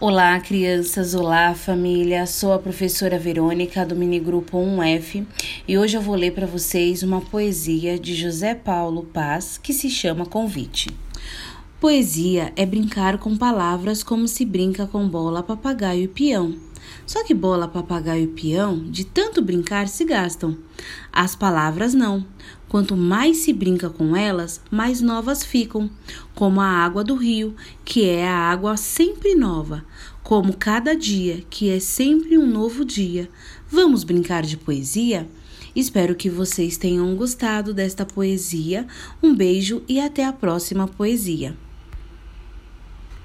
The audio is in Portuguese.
Olá, crianças! Olá, família! Sou a professora Verônica do Minigrupo 1F e hoje eu vou ler para vocês uma poesia de José Paulo Paz que se chama Convite. Poesia é brincar com palavras como se brinca com bola, papagaio e peão. Só que bola, papagaio e peão, de tanto brincar, se gastam. As palavras não. Quanto mais se brinca com elas, mais novas ficam, como a água do rio, que é a água sempre nova, como cada dia, que é sempre um novo dia. Vamos brincar de poesia? Espero que vocês tenham gostado desta poesia. Um beijo e até a próxima poesia.